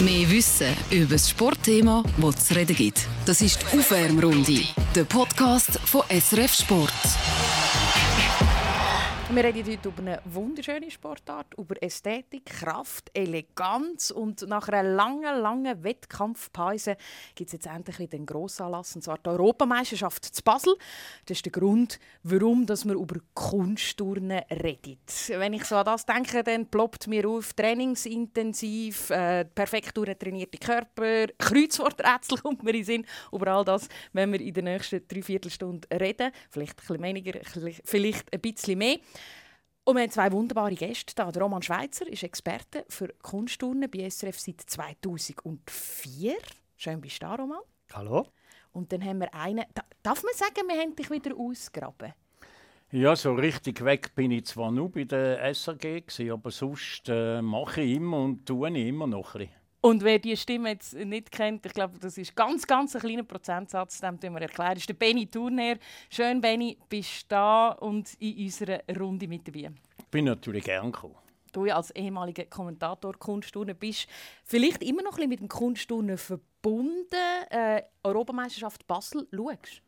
Mehr Wissen über das Sportthema, das es zu reden gibt. Das ist die Aufwärmrunde, der Podcast von SRF Sport. Wir reden heute über eine wunderschöne Sportart, über Ästhetik, Kraft, Eleganz und nach einer langen, langen Wettkampfpause gibt es jetzt endlich wieder einen Grossanlass, und zwar die Europameisterschaft zu Basel. Das ist der Grund, warum dass wir über Kunstturnen reden. Wenn ich so an das denke, dann ploppt mir auf trainingsintensiv, äh, perfekt trainierte Körper, Kreuzworträtsel kommt mir in Sinn, über all das, wenn wir in der nächsten Dreiviertelstunde reden. Vielleicht ein bisschen weniger, vielleicht ein bisschen mehr. Und wir haben zwei wunderbare Gäste da. Der Roman Schweizer ist Experte für Kunstturnen bei SRF seit 2004. Schön bist du da, Roman. Hallo. Und dann haben wir einen. Darf man sagen, wir haben dich wieder ausgraben? Ja, so richtig weg bin ich zwar nur bei der SRG, aber sonst äh, mache ich immer und tue ich immer noch ein bisschen. Und wer diese Stimme jetzt nicht kennt, ich glaube, das ist ganz, ganz ein kleiner Prozentsatz, dem wir erklären, ist der Benny Turner. Schön, Benny, bist du da und in unserer Runde mit dabei. Ich bin natürlich gern gekommen. Du als ehemaliger Kommentator Kunstturnen bist vielleicht immer noch ein bisschen mit dem Kunstturnen verbunden. Äh, Europameisterschaft Basel, schaust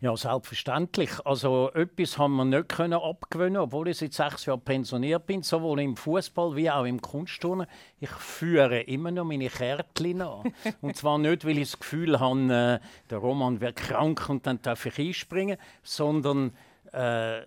ja, selbstverständlich. Also etwas haben wir nicht können abgewöhnen, obwohl ich seit sechs Jahren pensioniert bin, sowohl im Fußball wie auch im Kunstturnen. Ich führe immer noch meine Kärtchen an. und zwar nicht, weil ich das Gefühl habe, äh, der Roman wird krank und dann darf ich einspringen, sondern äh,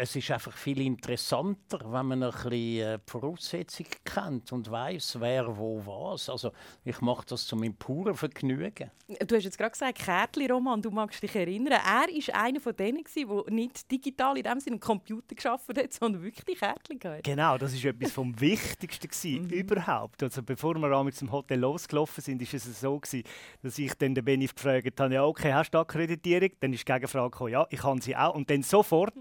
es ist einfach viel interessanter, wenn man ein bisschen äh, die Voraussetzungen kennt und weiß, wer wo was. Also ich mache das zu meinem puren Vergnügen. Du hast jetzt gerade gesagt, Kärtli Roman, du magst dich erinnern. Er war einer von denen, der nicht digital in dem Sinne einen Computer geschaffen hat, sondern wirklich Kärtli gehabt. Genau, das war etwas vom Wichtigsten gewesen, mhm. überhaupt. Also bevor wir mit dem Hotel losgelaufen sind, ist es so gewesen, dass ich dann den Benny gefragt habe, ja okay, hast du Akkreditierung? Dann ist die Gegenfrage gekommen, ja, ich habe sie auch. Und dann sofort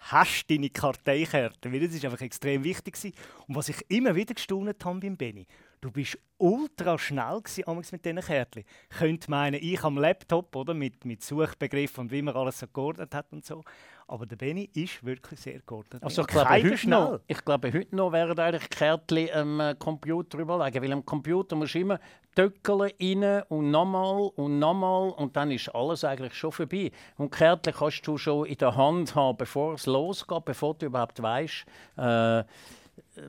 hast deine Karteikarte, weil das ist einfach extrem wichtig gewesen. Und was ich immer wieder gestaunt habe beim Benny, du bist ultra schnell gewesen, mit diesen Kärtchen. Könnte meinen, ich am Laptop oder mit, mit Suchbegriffen und wie man alles so geordnet hat und so. Aber der Benny ist wirklich sehr geordnet. Also ich glaube, heute noch, ich glaube, heute noch wären eigentlich Kärtchen am ähm, Computer überlegen, weil am Computer musst du immer Töckeln rein und nochmal und nochmal und dann ist alles eigentlich schon vorbei. Und Kärtchen kannst du schon in der Hand haben, bevor es losgeht, bevor du überhaupt weißt, äh,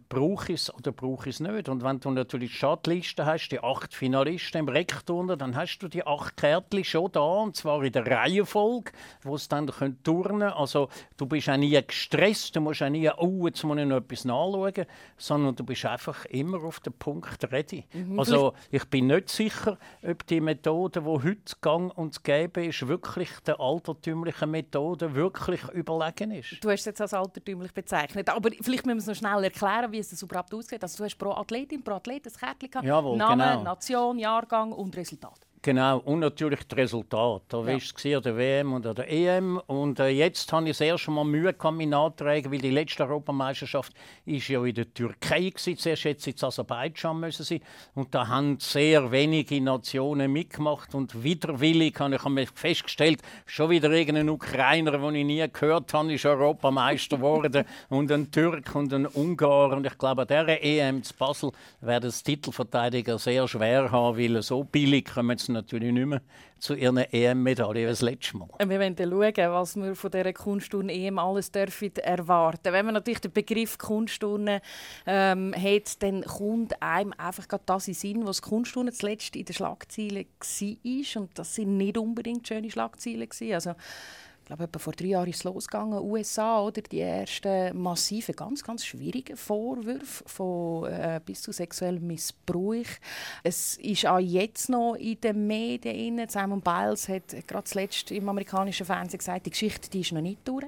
brauche ich es oder brauche ich es nicht. Und wenn du natürlich die Stadtliste hast, die acht Finalisten im Rekturner, dann hast du die acht Kärtchen schon da, und zwar in der Reihenfolge, wo es dann turnen können. Also du bist auch nie gestresst, du musst auch nie, oh, jetzt muss ich noch etwas nachschauen, sondern du bist einfach immer auf den Punkt ready. Mhm. Also ich bin nicht sicher, ob die Methode, die heute gang und gäbe ist, wirklich der altertümlichen Methode wirklich überlegen ist. Du hast es jetzt als altertümlich bezeichnet, aber vielleicht müssen wir es noch schnell erklären erklären, wie es überhaupt aussieht? Also du hast pro Athletin, pro Athlet ein Kärtchen gehabt. Jawohl, Name, genau. Nation, Jahrgang und Resultat. Genau, und natürlich das Resultat. Da ja. du an der WM und der EM. Und äh, jetzt habe ich sehr schon mal Mühe gehabt, mich nachtragen, weil die letzte Europameisterschaft ist ja in der Türkei war. Zuerst jetzt in Aserbaidschan müssen sie. Und da haben sehr wenige Nationen mitgemacht. Und widerwillig habe ich festgestellt, schon wieder irgendein Ukrainer, den ich nie gehört habe, ist Europameister geworden. und ein Türk und ein Ungar. Und ich glaube, an dieser EM zu Basel werden das Titelverteidiger sehr schwer haben, weil so billig kommen sie natürlich nicht mehr zu ihren EM-Medaille wie das letzte Mal. Wir wollen schauen, was wir von dieser Kunstturne EM alles dürfen erwarten Wenn man natürlich den Begriff Kunstturne ähm, hat, dann kommt einem einfach gerade das in Sinn, was Kunstturne zuletzt in den Schlagzeilen war. Und das sind nicht unbedingt schöne Schlagzeilen. Also, ich glaube, etwa vor drei Jahren ist es losgegangen, USA, oder? Die ersten massiven, ganz, ganz schwierigen Vorwürfe von äh, bis zu sexuellem Missbrauch. Es ist auch jetzt noch in den Medien. Simon Biles hat gerade zuletzt im amerikanischen Fernsehen gesagt, die Geschichte die ist noch nicht durch.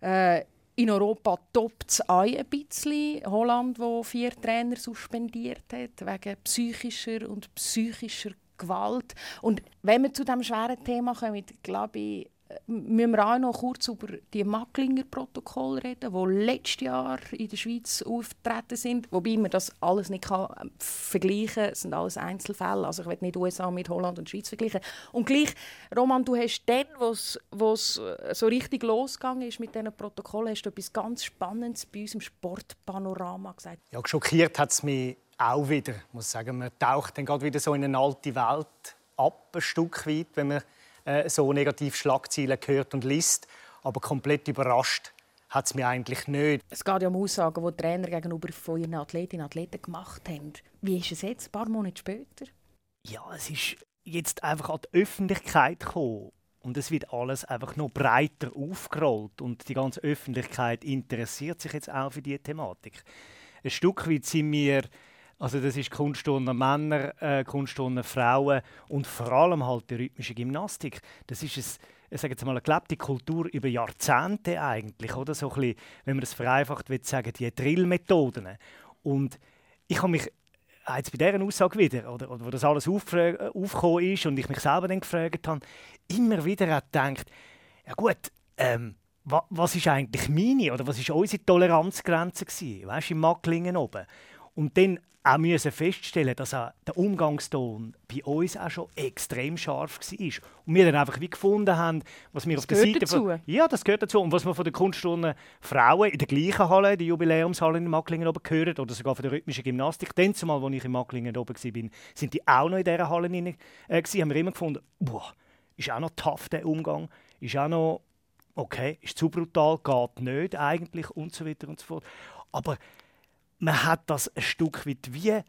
Äh, in Europa toppt es auch ein bisschen. Holland, wo vier Trainer suspendiert hat wegen psychischer und psychischer Gewalt. Und wenn wir zu diesem schweren Thema kommen, glaube ich, müssen wir auch noch kurz über die Macklinger Protokoll reden, die letztes Jahr in der Schweiz aufgetreten sind, wobei man das alles nicht kann ähm, vergleichen. Es sind alles Einzelfälle, also ich will nicht USA mit Holland und Schweiz vergleichen. Und gleich, Roman, du hast dann, wo es äh, so richtig losgegangen ist mit diesen Protokollen, hast du etwas ganz Spannendes bei uns im Sportpanorama gesagt. Ja, schockiert hat es mich auch wieder. Muss sagen, man taucht dann gerade wieder so in eine alte Welt ab, ein Stück weit, wenn man äh, so negativ Schlagzeilen hört und liest. Aber komplett überrascht hat es mich eigentlich nicht. Es geht ja um Aussagen, die die Trainer gegenüber von ihren Athletinnen und Athleten gemacht haben. Wie ist es jetzt, ein paar Monate später? Ja, es ist jetzt einfach an die Öffentlichkeit gekommen. Und es wird alles einfach noch breiter aufgerollt. Und die ganze Öffentlichkeit interessiert sich jetzt auch für diese Thematik. Ein Stück weit sind wir also das ist Kunstturnen Männer, äh, Kunstturnen Frauen und vor allem halt die rhythmische Gymnastik. Das ist ein, ich sage jetzt mal, eine gelebte Kultur über Jahrzehnte eigentlich, oder? So ein bisschen, wenn man es vereinfacht will sagen, die Drillmethoden. Und ich habe mich jetzt bei dieser Aussage wieder, oder, oder wo das alles aufgekommen ist und ich mich selber dann gefragt habe, immer wieder gedacht, ja gut, ähm, wa, was ist eigentlich meine oder was ist unsere Toleranzgrenze gewesen, weißt, im Macklingen oben? Und dann auch müssen feststellen, dass auch der Umgangston bei uns auch schon extrem scharf war. Und wir dann einfach wie gefunden haben, was wir das auf der Seite dazu. von, ja, das gehört dazu und was wir von den Kunstturnen Frauen in der gleichen Halle, die Jubiläumshalle in Macklingen oben gehört oder sogar von der rhythmischen Gymnastik, dann zumal, als ich in Macklingen oben war, sind die auch noch in dieser Halle rein, äh, haben wir immer gefunden, boah, ist auch noch tough der Umgang, ist auch noch okay, ist zu brutal, geht nicht eigentlich und so weiter und so fort. Aber man hat das ein Stück weit wie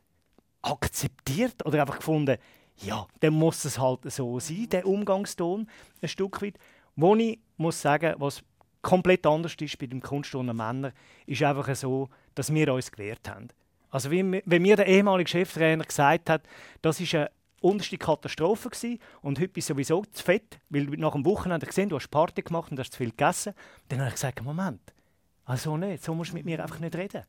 akzeptiert oder einfach gefunden, ja, dann muss es halt so sein, der Umgangston, ein Stück weit. Wo ich muss sagen, was komplett anders ist bei dem Kunstturnen Männer, ist einfach so, dass wir uns gewehrt haben. Also wie, wenn mir der ehemalige Cheftrainer gesagt hat, das ist eine unterste Katastrophe gewesen, und heute bist du sowieso zu fett, weil nach dem Wochenende gesehen, du hast Party gemacht und hast zu viel gegessen, dann habe ich gesagt, Moment, also nicht, so musst du mit mir einfach nicht reden.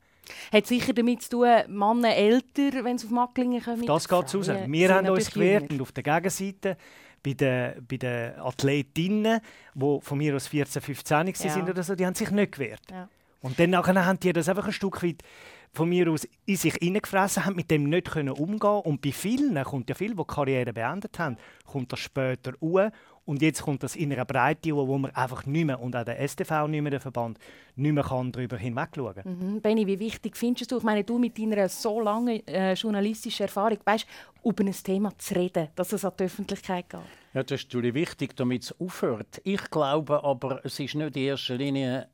Hat sicher damit zu tun, Männer älter, wenn sie auf Macklingen kommen? Das geht zu. Wir haben uns gewehrt und auf der Gegenseite bei den, bei den Athletinnen, die von mir aus 14, 15 ja. sind oder so, die haben sich nicht gewehrt. Ja. Und dann haben die das einfach ein Stück weit von mir aus in sich hineingefressen, haben mit dem nicht können umgehen Und bei vielen kommt ja viele, die, die Karriere beendet haben, kommt das später uhr und jetzt kommt das in einer Breite, wo man einfach nicht mehr, und auch der STV nicht mehr, der Verband, nicht mehr kann darüber hinwegschauen kann. Mhm. Benni, wie wichtig findest du, ich meine, du mit deiner so langen äh, journalistischen Erfahrung, weißt, über ein Thema zu reden, dass es an die Öffentlichkeit geht? Ja, das ist natürlich wichtig, damit es aufhört. Ich glaube aber, es ist nicht in erster Linie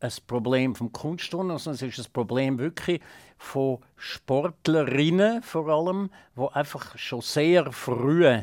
ein Problem vom Kunstturnen, sondern es ist ein Problem wirklich von Sportlerinnen vor allem, wo einfach schon sehr früh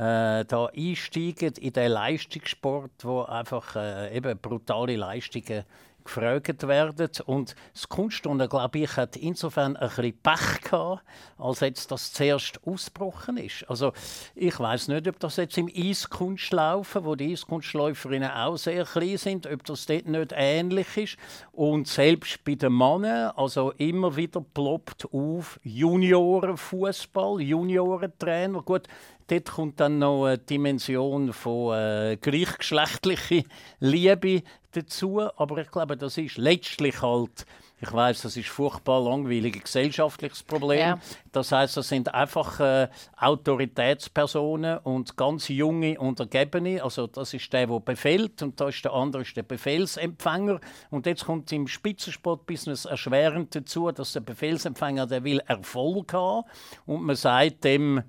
äh, da einsteigen in den Leistungssport, wo einfach äh, eben brutale Leistungen gefragt werden. Und das Kunstturnen, glaube ich, hat insofern ein bisschen Pech gehabt, als jetzt das zuerst ausgebrochen ist. Also ich weiß nicht, ob das jetzt im Eiskunstlaufen, wo die Eiskunstläuferinnen auch sehr klein sind, ob das dort nicht ähnlich ist. Und selbst bei den Männern, also immer wieder ploppt auf Juniorenfußball, Juniorentrainer. Gut, dort kommt dann noch eine Dimension von äh, gleichgeschlechtlicher Liebe dazu. Aber ich glaube, das ist letztlich halt, ich weiß, das ist furchtbar langweilig, ein gesellschaftliches Problem. Ja. Das heißt, das sind einfach äh, Autoritätspersonen und ganz junge Untergebene. Also das ist der, der befehlt und da ist der andere ist der Befehlsempfänger. Und jetzt kommt im Spitzensportbusiness erschwerend dazu, dass der Befehlsempfänger der will Erfolg haben und man sagt dem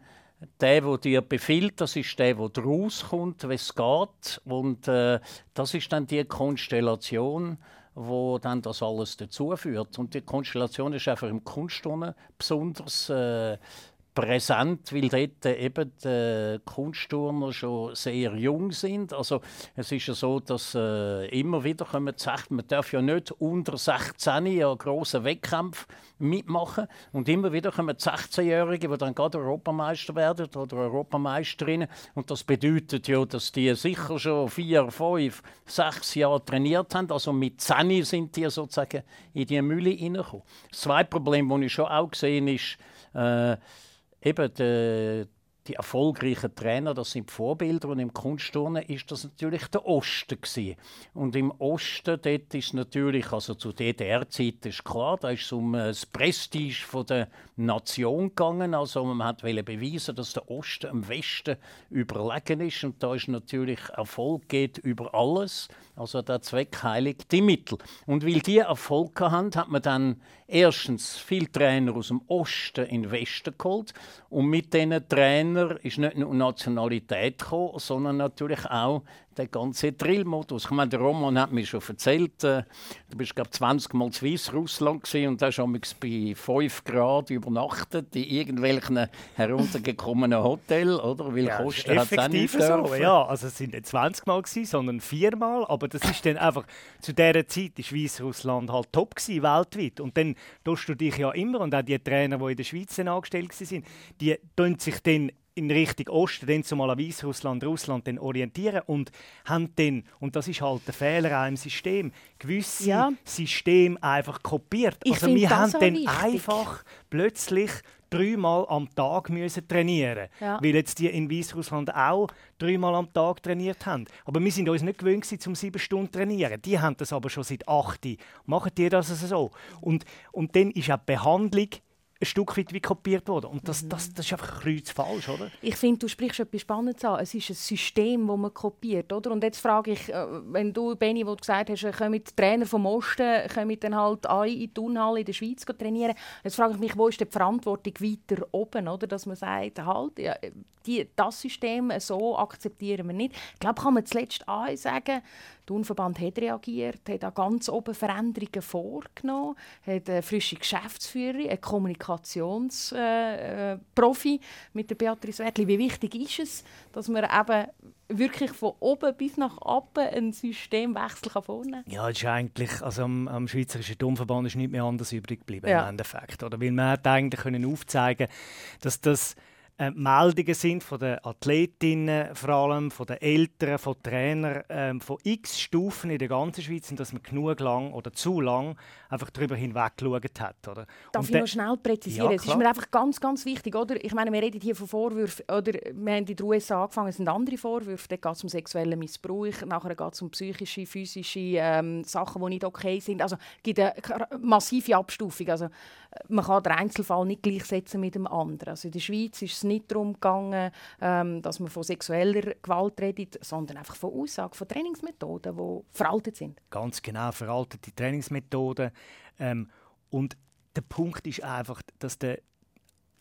der, der dir befiehlt, das ist der, der rauskommt, wie es geht. Und äh, das ist dann die Konstellation, wo dann das alles dazu führt. Und die Konstellation ist einfach im Kunstturnen besonders äh, präsent, weil dort eben die Kunstturner schon sehr jung sind. Also es ist ja so, dass äh, immer wieder kommen sagt, man darf ja nicht unter 16 ja grossen Wettkampf mitmachen und immer wieder kommen 16-Jährige, die dann gerade Europameister werden oder Europameisterinnen und das bedeutet ja, dass die sicher schon vier, fünf, sechs Jahre trainiert haben. Also mit 10 sind die sozusagen in die Mühle hineingekommen. Das zweite Problem, das ich schon auch gesehen ist, äh, eben die, die erfolgreichen Trainer, das sind Vorbilder und im Kunstturnen ist das natürlich der Osten gewesen. Und im Osten dort ist natürlich, also zu DDR-Zeit ist klar, da ist es um äh, das Prestige von der Nation gegangen, also man hat beweisen, dass der Osten am Westen überlegen ist. Und da ist natürlich Erfolg geht über alles Also der Zweck heiligt die Mittel. Und weil die Erfolg haben, hat man dann erstens viele Trainer aus dem Osten in den Westen geholt. Und mit diesen Trainern ist nicht nur Nationalität gekommen, sondern natürlich auch der ganze Drillmodus. Ich meine, der Roman hat mir schon erzählt, äh, du bist glaube 20 Mal in Weißrussland und hast schon bei 5 Grad übernachtet in irgendwelchen heruntergekommenen Hotels, oder? Weil ja, Kosten hat es nicht so. Ja, also es sind nicht 20 Mal gewesen, sondern viermal, aber das ist dann einfach zu dieser Zeit ist Weißrussland halt top gewesen, weltweit und dann tust du dich ja immer und auch die Trainer, die in der Schweiz angestellt waren, die tun sich dann in Richtung Osten, dann zumal an Weißrussland, Russland dann orientieren und haben dann, und das ist halt der Fehler auch im System, gewisse ja. Systeme einfach kopiert. Ich also wir haben dann wichtig. einfach plötzlich dreimal am Tag müssen trainieren ja. weil jetzt die in Weißrussland auch dreimal am Tag trainiert haben. Aber wir sind uns nicht gewöhnt, um sieben Stunden zu trainieren. Die haben das aber schon seit acht. Machen die das also so? Und, und dann ist auch die Behandlung ein Stück weit wie kopiert worden. Und das, das, das ist einfach falsch, oder? Ich finde, du sprichst etwas Spannendes an. Es ist ein System, das man kopiert, oder? Und jetzt frage ich, äh, wenn du, Benny, wo du gesagt hast, äh, kommen die Trainer vom Osten kommen dann halt alle in die Turnhalle in der Schweiz trainieren. Jetzt frage ich mich, wo ist die Verantwortung weiter oben, oder? Dass man sagt, halt, ja, die, das System so akzeptieren wir nicht. Ich glaube, kann man zuletzt auch sagen, der Unverband hat reagiert, hat auch ganz oben Veränderungen vorgenommen, hat eine frische Geschäftsführerin, einen Kommunikationsprofi äh, äh mit der Beatrice Wertli. Wie wichtig ist es, dass man eben wirklich von oben bis nach unten einen Systemwechsel vornehmen kann? Ja, es ist eigentlich, also am, am Schweizerischen Domverband ist nicht mehr anders übrig geblieben ja. im Endeffekt. Oder? Weil man hat eigentlich können aufzeigen dass das äh, Meldungen sind von den Athletinnen, vor allem von den Eltern, von Trainern, äh, von x Stufen in der ganzen Schweiz, sind, dass man genug lang oder zu lang einfach darüber hinweg geschaut hat. Oder? Darf Und ich noch schnell präzisieren? Ja, es ist mir einfach ganz, ganz wichtig. Oder? Ich meine, wir reden hier von Vorwürfen. Oder wir haben in den USA angefangen, es sind andere Vorwürfe. Dann geht es um sexuellen Missbrauch, nachher geht es um psychische, physische ähm, Sachen, die nicht okay sind. Also es gibt eine massive Abstufung. Also, man kann den Einzelfall nicht gleichsetzen mit dem anderen. Also in der Schweiz ist es nicht darum gegangen, ähm, dass man von sexueller Gewalt redet, sondern einfach von Aussagen, von Trainingsmethoden, die veraltet sind. Ganz genau, veraltete Trainingsmethoden. Ähm, und der Punkt ist einfach, dass der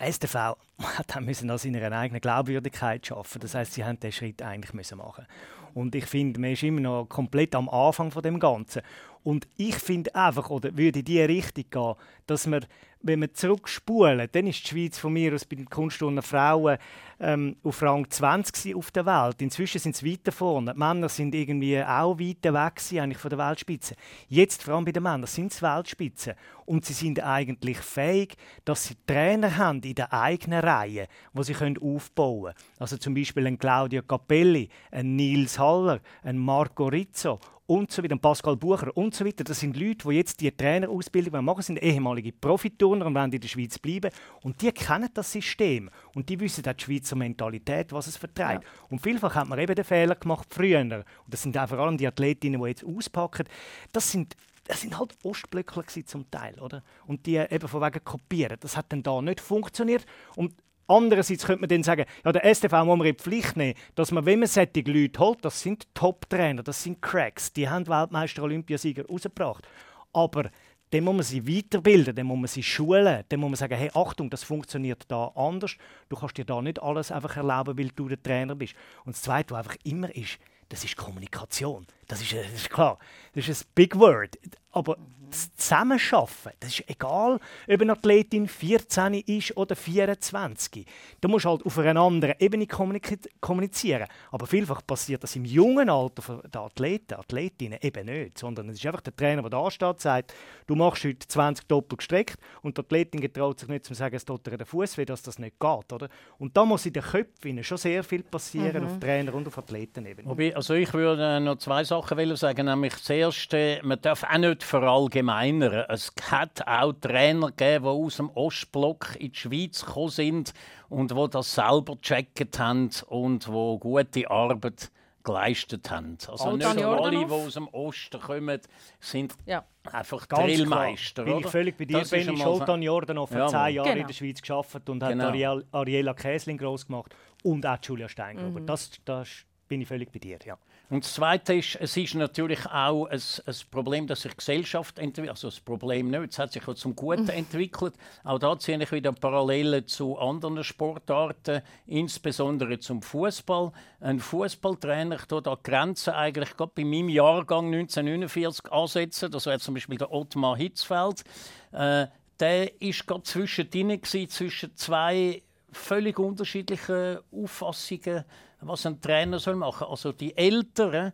STV hat müssen an seiner eigenen Glaubwürdigkeit schaffen. Das heißt, sie haben den Schritt eigentlich müssen machen. Und ich finde, man ist immer noch komplett am Anfang von dem Ganzen. Und ich finde einfach, oder würde in diese Richtung gehen, dass man, wenn wir zurückspulen, dann ist die Schweiz von mir aus bei den Kunstturnen Frauen ähm, auf Rang 20 auf der Welt. Inzwischen sind sie weiter vorne. Die Männer sind irgendwie auch weiter weg eigentlich von der Weltspitze. Jetzt, vor allem bei den Männern, sind sie Weltspitze. Und sie sind eigentlich fähig, dass sie Trainer haben in der eigenen Reihe, die sie können aufbauen können. Also zum Beispiel ein Claudio Capelli, ein Nils Haller, ein Marco Rizzo und so weiter, Pascal Bucher und so weiter. Das sind Leute, die jetzt die Trainerausbildung machen, sind ehemalige Profiturner und wollen in der Schweiz bleiben. Und die kennen das System und die wissen auch die Schweizer Mentalität, was es vertreibt. Ja. Und vielfach hat man eben den Fehler gemacht früher. Und das sind auch vor allem die Athletinnen, die jetzt auspacken. Das sind das sind halt Ostblöckler zum Teil, oder? Und die eben von wegen kopieren. Das hat dann da nicht funktioniert. Und Andererseits könnte man dann sagen, ja, der STV muss man in die Pflicht nehmen, dass man, wenn man solche Leute holt, das sind Top-Trainer, das sind Cracks, die haben Weltmeister, Olympiasieger rausgebracht. Aber dann muss man sie weiterbilden, dann muss man sie schulen, dann muss man sagen, hey, Achtung, das funktioniert da anders. Du kannst dir da nicht alles einfach erlauben, weil du der Trainer bist. Und das Zweite, was einfach immer ist, das ist Kommunikation. Das ist, das ist klar, das ist ein Big Word. Aber das Zusammenschaffen, das ist egal, ob eine Athletin 14 ist oder 24. Du musst halt auf einer anderen Ebene kommunizieren. Aber vielfach passiert das im jungen Alter der Athleten, Athletinnen eben nicht. Sondern es ist einfach der Trainer, der da steht, sagt, du machst heute 20 doppelt gestreckt und die Athletin getraut sich nicht zu sagen, es tut ihr den Fuß weh, dass das nicht geht. Oder? Und da muss in den Köpfen schon sehr viel passieren, mhm. auf Trainer- und auf Athletenebene. Also ich würde noch zwei Sachen sagen. Nämlich das Erste, man darf auch nicht verallgemeinern. Es hat auch Trainer gegeben, die aus dem Ostblock in die Schweiz gekommen sind und die das selber gecheckt haben und die gute Arbeit geleistet haben. Also nicht alle, die aus dem Osten kommen, sind ja. einfach Ganz Drillmeister. Bin ich völlig bei dir, Benny Scholtan Jordanov vor ja, zehn Jahren genau. in der Schweiz geschafft und genau. hat Ariel, Ariela Käsling groß gemacht und auch Julia Steingruber. Mhm. Das, das bin ich völlig bei dir, ja. Und das Zweite ist, es ist natürlich auch ein, ein Problem, dass sich Gesellschaft entwickelt. Also das Problem nicht, es hat sich auch zum Guten entwickelt. Auch da ziehe ich wieder Parallelen zu anderen Sportarten, insbesondere zum Fußball. Ein Fußballtrainer tut da Grenzen eigentlich gerade bei meinem Jahrgang 1949 ansetzen. Das wäre zum Beispiel der Ottmar Hitzfeld. Äh, der ist gerade zwischendrin zwischen zwei völlig unterschiedlichen Auffassungen was ein Trainer soll machen. Also die Älteren,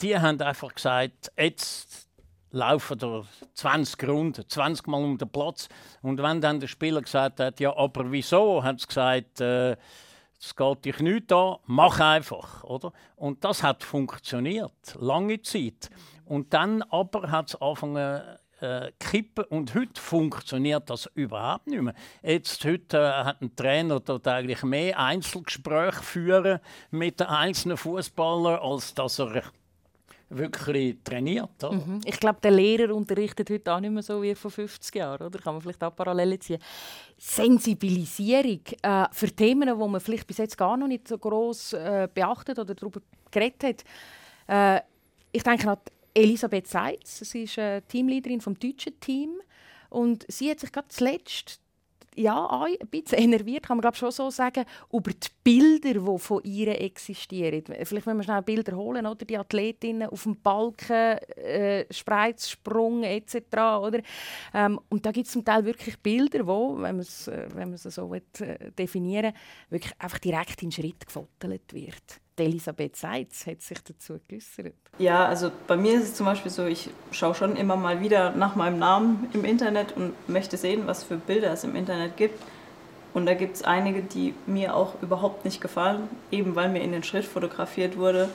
die haben einfach gesagt, jetzt laufen da 20 Runden, 20 Mal um den Platz. Und wenn dann der Spieler gesagt hat, ja, aber wieso, haben sie gesagt, äh, es geht dich nicht an, mach einfach, oder? Und das hat funktioniert, lange Zeit. Und dann aber hat es angefangen äh, kippen und heute funktioniert das überhaupt nicht mehr. Jetzt heute äh, hat ein Trainer dort eigentlich mehr Einzelgespräche führen mit den einzelnen Fußballern, als dass er wirklich trainiert. Mhm. Ich glaube, der Lehrer unterrichtet heute auch nicht mehr so wie vor 50 Jahren. Oder? Kann man vielleicht auch Parallelen ziehen. Sensibilisierung äh, für Themen, die man vielleicht bis jetzt gar noch nicht so groß äh, beachtet oder darüber geredet hat. Äh, ich denke an Elisabeth Seitz, sie ist äh, Teamleiterin vom deutschen Team und sie hat sich gerade zuletzt ja, ein bisschen enerviert, kann man glaube schon so sagen, über die Bilder, die von ihr existieren. Vielleicht wenn wir schnell Bilder holen, oder die Athletinnen auf dem Balken, äh, Spreizsprung etc. Oder? Ähm, und da gibt es zum Teil wirklich Bilder, wo, wenn man es äh, so will, äh, definieren wirklich einfach direkt in Schritt gefotelt wird. Elisabeth Seitz hat sich dazu geäußert. Ja, also bei mir ist es zum Beispiel so, ich schaue schon immer mal wieder nach meinem Namen im Internet und möchte sehen, was für Bilder es im Internet gibt. Und da gibt es einige, die mir auch überhaupt nicht gefallen, eben weil mir in den Schritt fotografiert wurde.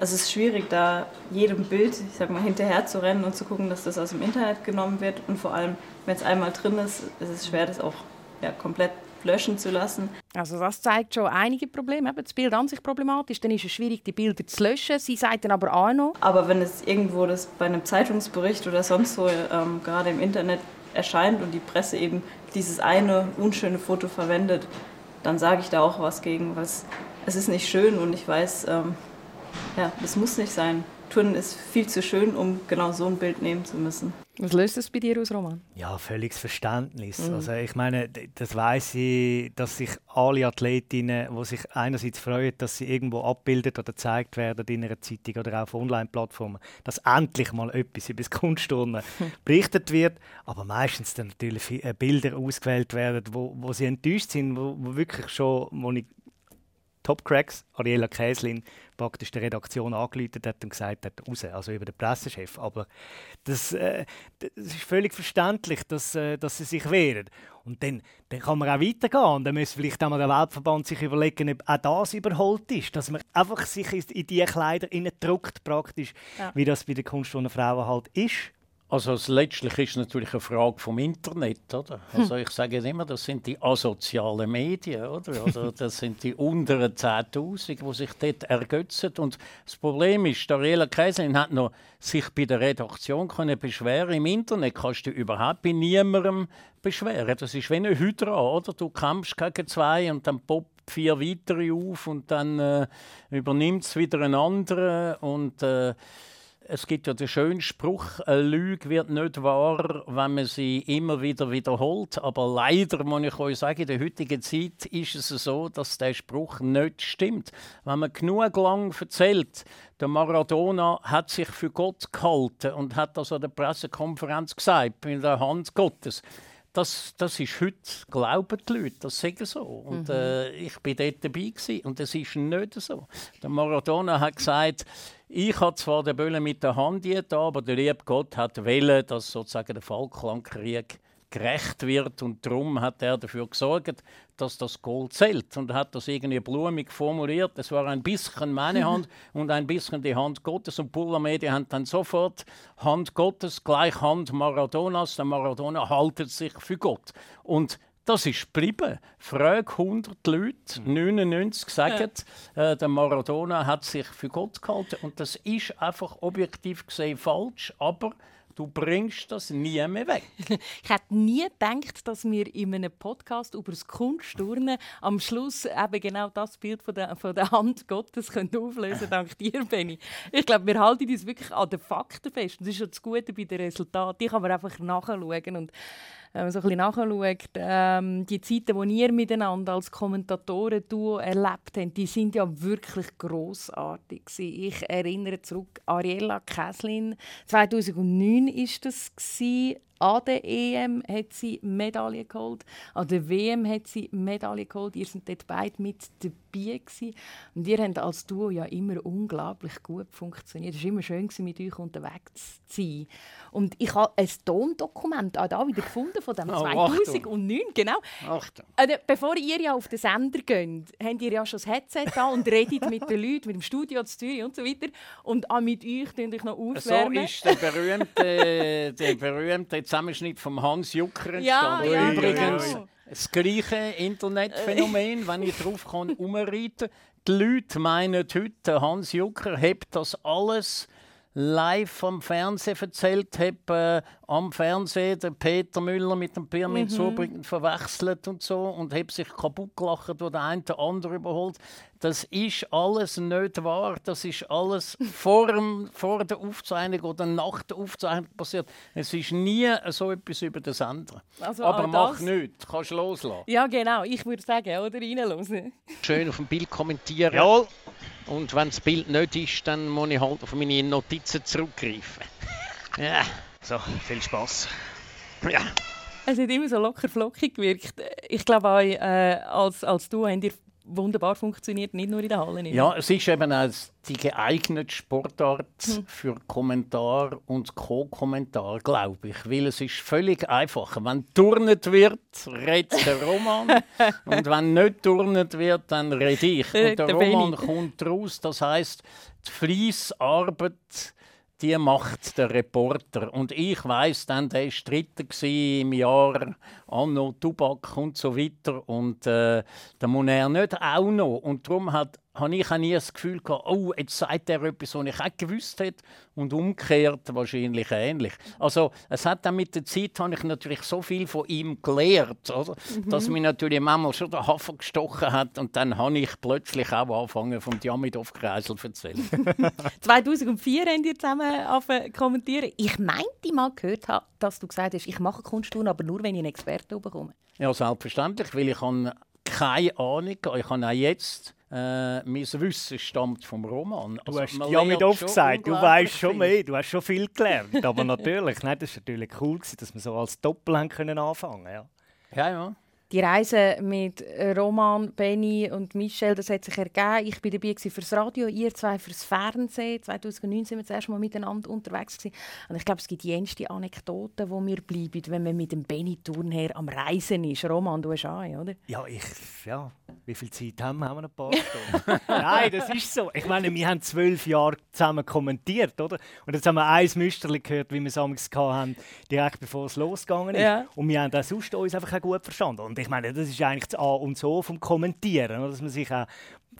Also es ist schwierig, da jedem Bild, ich sag mal, hinterher zu rennen und zu gucken, dass das aus dem Internet genommen wird. Und vor allem, wenn es einmal drin ist, ist es schwer, das auch ja, komplett löschen zu lassen. Also das zeigt schon einige Probleme. das Bild an sich problematisch, dann ist es schwierig, die Bilder zu löschen. Sie sagt dann aber auch noch. Aber wenn es irgendwo das bei einem Zeitungsbericht oder sonst wo ähm, gerade im Internet erscheint und die Presse eben dieses eine unschöne Foto verwendet, dann sage ich da auch was gegen, was es ist nicht schön und ich weiß, ähm, ja, das muss nicht sein. Turnen ist viel zu schön, um genau so ein Bild nehmen zu müssen. Was löst das bei dir aus, Roman? Ja, völliges Verständnis. Mhm. Also ich meine, das weiß ich, dass sich alle Athletinnen, die sich einerseits freuen, dass sie irgendwo abbildet oder gezeigt werden in einer Zeitung oder auf Online-Plattformen, dass endlich mal etwas über das Kunstturnen berichtet wird, aber meistens dann natürlich äh, Bilder ausgewählt werden, wo, wo sie enttäuscht sind, wo, wo wirklich schon, wo ich Top-Cracks, Ariela Käslin, praktisch der Redaktion angeleitet hat und gesagt hat, raus, also über den Pressechef. Aber das, äh, das ist völlig verständlich, dass, äh, dass sie sich wehren. Und dann, dann kann man auch weitergehen. Und dann muss vielleicht auch mal der Weltverband sich überlegen, ob auch das überholt ist. Dass man einfach sich in die Kleider druckt, praktisch, ja. wie das bei den Kunstturnen Frauen halt ist. Also letztlich ist es natürlich eine Frage vom Internet, oder? Also ich sage immer, das sind die asozialen Medien, oder? Also das sind die unteren 10'000, die sich dort ergötzen. Und das Problem ist, Ariela Kaiserin hat noch sich bei der Redaktion können beschweren. Im Internet kannst du überhaupt bei niemandem beschweren. Das ist wie eine Hydra, oder? Du kämpfst gegen zwei und dann poppt vier weitere auf und dann äh, übernimmt es wieder einen anderen und äh, es gibt ja den schönen Spruch, eine Lüge wird nicht wahr, wenn man sie immer wieder wiederholt. Aber leider muss ich euch sagen, in der heutigen Zeit ist es so, dass der Spruch nicht stimmt. Wenn man genug lang erzählt, der Maradona hat sich für Gott gehalten und hat das an der Pressekonferenz gesagt, in der Hand Gottes das, das ist heute, glauben die Leute, das sagen so. Und mhm. äh, ich bin dort dabei gewesen, und es ist nicht so. Der Maradona hat gesagt, ich habe zwar den Böllen mit der Hand da, aber der liebe Gott hat wählen, dass sozusagen der Falklandkrieg gerecht wird und darum hat er dafür gesorgt, dass das Gold zählt und hat das irgendwie blumig formuliert. Es war ein bisschen meine Hand und ein bisschen die Hand Gottes und Pulla Media haben dann sofort Hand Gottes gleich Hand Maradonas. Der Maradona haltet sich für Gott und das ist geblieben. Frag 100 Leute, 99 sagen, äh, der Maradona hat sich für Gott gehalten. Und das ist einfach objektiv gesehen falsch, aber Du bringst das nie mehr weg. ich hätte nie gedacht, dass wir in einem Podcast über das Kunstturnen am Schluss eben genau das Bild von der, von der Hand Gottes können auflösen dank dir, Benny. Ich glaube, wir halten uns wirklich an den Fakten fest. Das ist schon das Gute bei den Resultaten. Die kann man einfach nachschauen. Und wenn man so ein bisschen nachschaut, ähm, die Zeiten, die ihr miteinander als Kommentatoren duo erlebt habt, die sind ja wirklich grossartig. Ich erinnere zurück, Ariella Käslin, 2009 war das. An der EM hat sie Medaille geholt, an der WM hat sie Medaille geholt. Ihr seid dort beide mit dabei gewesen. Und ihr habt als Duo ja immer unglaublich gut funktioniert. Es war immer schön, mit euch unterwegs zu sein. Und ich habe ein Tondokument auch da wieder gefunden von dem oh, 2009. Genau. Achtung. Also, bevor ihr ja auf den Sender geht, habt ihr ja schon das Headset da und redet mit den Leuten, mit dem Studio zu Zürich und so weiter. Und auch mit euch könnt ich noch aufwärmen. So ist der berühmte, der berühmte Zusammenschnitt von Hans Jucker entstanden. Ja, ja, Übrigens genau. das gleiche Internetphänomen, wenn ich drauf kann, umreiten. Die Leute meinen heute, Hans Jucker hat das alles live am Fernsehen erzählt habe, äh, am Fernsehen den Peter Müller mit dem Pirmin mhm. Verwechselt und so und habe sich kaputt gelacht, wo der eine den anderen überholt. Das ist alles nicht wahr. Das ist alles vor, dem, vor der Aufzeichnung oder nach der Aufzeichnung passiert. Es ist nie so etwas über den Sender. Also Aber mach das... nichts, kannst loslassen. Ja, genau. Ich würde sagen, oder reinhören. Schön auf dem Bild kommentieren. Jawohl. Und wenn das Bild nicht ist, dann muss ich halt auf meine Notizen zurückgreifen. ja. So, viel Spaß. Ja. Es hat immer so locker flockig gewirkt. Ich glaube auch, äh, als, als du habt ihr wunderbar funktioniert, nicht nur in der Halle. Nicht. Ja, es ist eben auch die geeignete Sportart hm. für Kommentar und Co-Kommentar, glaube ich. Weil es ist völlig einfach. Wenn turnet wird, redet der Roman. und wenn nicht turnet wird, dann rede ich. Und der, der Roman kommt raus. Das heißt, die Fleissarbeit die macht der Reporter. Und ich weiß dann, der war Dritter im Jahr Anno Tubak und so weiter. Und äh, da muss er nicht auch noch. Und darum hat habe ich auch nie das Gefühl gehabt, oh, jetzt sagt er etwas, was ich auch gewusst hätte. Und umgekehrt wahrscheinlich ähnlich. Also es hat dann mit der Zeit habe ich natürlich so viel von ihm gelernt, oder? Mhm. dass mir natürlich manchmal schon der Hafer gestochen hat und dann habe ich plötzlich auch angefangen vom Diamidov-Kreisel zu erzählen. 2004 haben wir zusammen kommentieren. Ich meinte mal gehört, dass du gesagt hast, ich mache Kunsttouren, aber nur, wenn ich einen Experten bekomme. Ja, selbstverständlich, weil ich habe keine Ahnung. Ich habe auch jetzt äh, mein Wissen stammt vom Roman. Du also, hast ja mit oft gesagt, du weißt schon mehr, du hast schon viel gelernt. Aber natürlich, nein, das war natürlich cool, dass wir so als Doppel haben können anfangen ja. Ja, ja. Die Reise mit Roman, Benny und Michel, das hat sich ergeben. Ich war dabei fürs Radio, ihr zwei fürs Fernsehen. 2009 sind wir das erste Mal miteinander unterwegs gewesen. Und ich glaube, es gibt jenste Anekdoten, die mir bleiben, wenn man mit dem Benny Turnher am Reisen ist. Roman, du hast an, oder? Ja, ich, ja. Wie viel Zeit haben wir? Haben wir ein paar Stunden? Nein, das ist so. Ich meine, wir haben zwölf Jahre zusammen kommentiert, oder? Und jetzt haben wir ein Müsterli gehört, wie wir es damals hatten, direkt bevor es losgegangen ist. Ja. Und wir haben das sonst uns einfach auch gut verstanden. Und ich meine, das ist eigentlich das A und So vom Kommentieren, dass man sich auch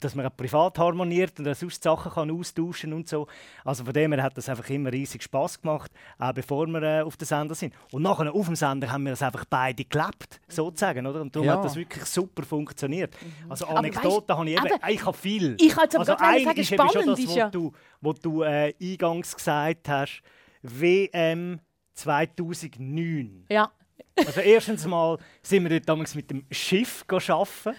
dass man auch privat harmoniert und sonst Sachen kann austauschen und so. Also von dem her hat das einfach immer riesig Spaß gemacht, auch bevor wir äh, auf dem Sender sind. Und nachher auf dem Sender haben wir es einfach beide gelebt, sozusagen, oder? Und darum ja. hat das wirklich super funktioniert. Mhm. Also Anekdoten habe ich eben, aber, ich habe viel. Ich habe also ein sagen, ist spannend schon das, ist ja. was du, was du äh, eingangs gesagt hast, WM 2009. Ja. Also erstens mal sind wir dort damals mit dem Schiff arbeiten.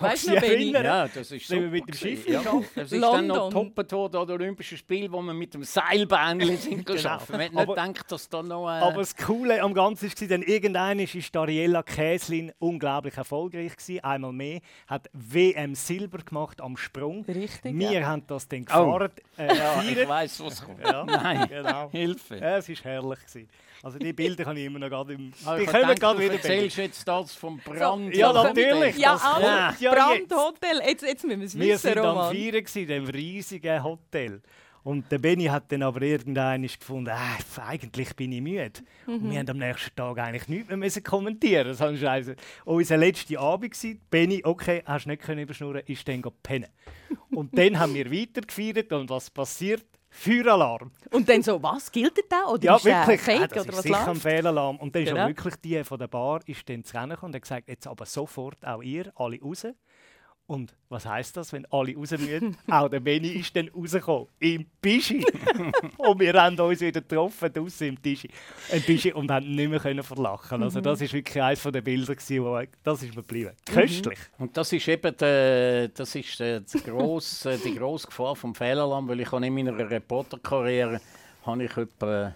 Weißt du Benni? Ja, das ist so. mit dem Schiff ja. Das ist dann noch an den Olympischen Spielen, wo wir mit dem Seilbähnchen sind genau. geschaffen. Man hat nicht gedacht, dass da noch... Äh... Aber das Coole am Ganzen war, denn irgendwann ist Dariella Käslin unglaublich erfolgreich gewesen. Einmal mehr. Hat WM Silber gemacht am Sprung. Richtig, Wir ja. haben das dann gefahren. Oh. Äh, ja, ich weiss, was kommt. Ja. Nein, genau. Hilfe. Ja, es war herrlich. Gewesen. Also die Bilder kann ich immer noch gerade im... Ah, die kommen gerade wieder. Du erzählst jetzt das vom Brand. So, ja, natürlich. Ja, also, ja, Brandhotel. Jetzt, jetzt müssen wir es wissen, Wir waren am Feiern, in dem riesigen Hotel. Und der Benny hat dann aber irgendwann gefunden, äh, eigentlich bin ich müde. Mhm. Und wir haben am nächsten Tag eigentlich nichts mehr müssen kommentieren. Das war scheiße. Unser letzter Abend war, Benny, okay, hast du nicht können überschnurren, ist dann pennen. und dann haben wir weitergefeiert und was passiert? Feueralarm. Und dann so, was, gilt das Oder ja, ist wirklich. Fake, ja, das oder ist was sicher läuft? ein Fehlalarm. Und dann ist Genau. auch wirklich die von der Bar ist dann zu Rennen gekommen und hat gesagt, jetzt aber sofort auch ihr, alle raus. Und was heisst das, wenn alle raus müssen? auch der Benny ist dann rausgekommen, im Bischi. und wir haben uns wieder getroffen, draußen im Tischi. Im Bischi und haben nicht mehr können verlachen. Also das ist wirklich eines der Bilder, gewesen, wo, das ist mir geblieben. Köstlich. Und das ist eben der, das ist der, die, grosse, die grosse Gefahr vom Fehlalarm, weil ich habe in meiner Reporterkarriere habe ich etwa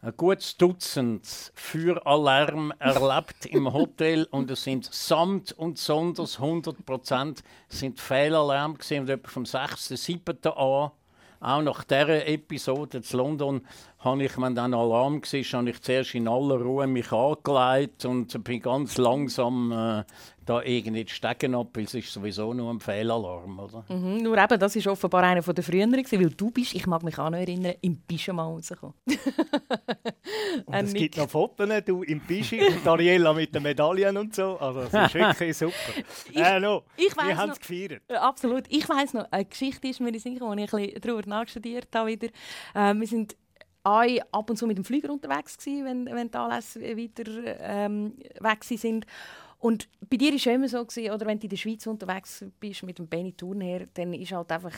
ein gutes Dutzend Feueralarm erlebt im Hotel und es sind samt und sonders 100 Prozent sind Fehlalarm gewesen. und etwa vom 6. 7. an auch nach dieser Episode in London habe ich, wenn dann Alarm war, habe ich zuerst in aller Ruhe mich angelegt und bin ganz langsam äh, da irgendwie die Stegen ab, weil es ist sowieso nur ein Fehlalarm, oder? Mhm, nur eben, das war offenbar einer der früheren, weil du bist, ich mag mich auch noch erinnern, im Pyjama rausgekommen. Und es Nick. gibt noch Fotos, du im Bischi und Ariella mit den Medaillen und so. Also das ist wirklich super. äh, no, ich wir haben noch- es gefeiert. Absolut. Ich weiss noch, eine Geschichte ist mir in den Sinn gekommen, als ich ein bisschen darüber nachstudiert habe. Wieder. Ähm, wir sind alle ab und zu mit dem Flüger unterwegs gewesen, wenn, wenn die Anlässe weiter ähm, weg sind. Und bei dir war es immer so, gewesen, oder wenn du in der Schweiz unterwegs bist mit dem Benny Thurnherr, dann ist halt einfach,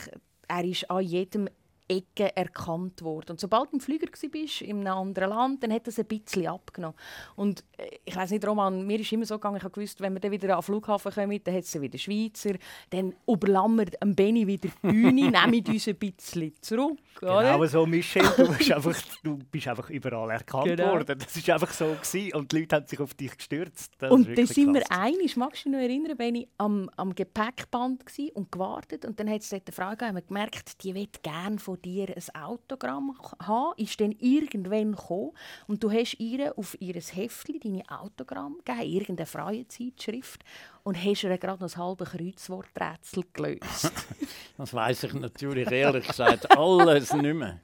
er ist an jedem Ecke erkannt worden. Und sobald du im Flüger warst, in einem anderen Land, dann hat das ein bisschen abgenommen. Und äh, ich weiß nicht, Roman, mir ist immer so gegangen, ich habe gewusst, wenn wir dann wieder an den Flughafen kommen, dann hat es wieder Schweizer, dann wir am Benny wieder die Bühne, nehmen uns ein bisschen zurück. Oder? Genau so, Michel, du bist einfach, du bist einfach überall erkannt Genau. worden. Das war einfach so gewesen und die Leute haben sich auf dich gestürzt. Das Und dann sind wir einig, magst du dich noch erinnern, ich am, am Gepäckband und gewartet und dann hat es dort eine Frau gegeben, gemerkt, die will gerne von dir ein Autogramm haben, ist dann irgendwann gekommen und du hast ihr auf ihr Heftchen deine Autogramm gegeben, irgendeine Frauenzeitschrift und hast ihr gerade noch das halbe Kreuzworträtsel gelöst. Das weiß ich natürlich ehrlich gesagt alles nicht mehr.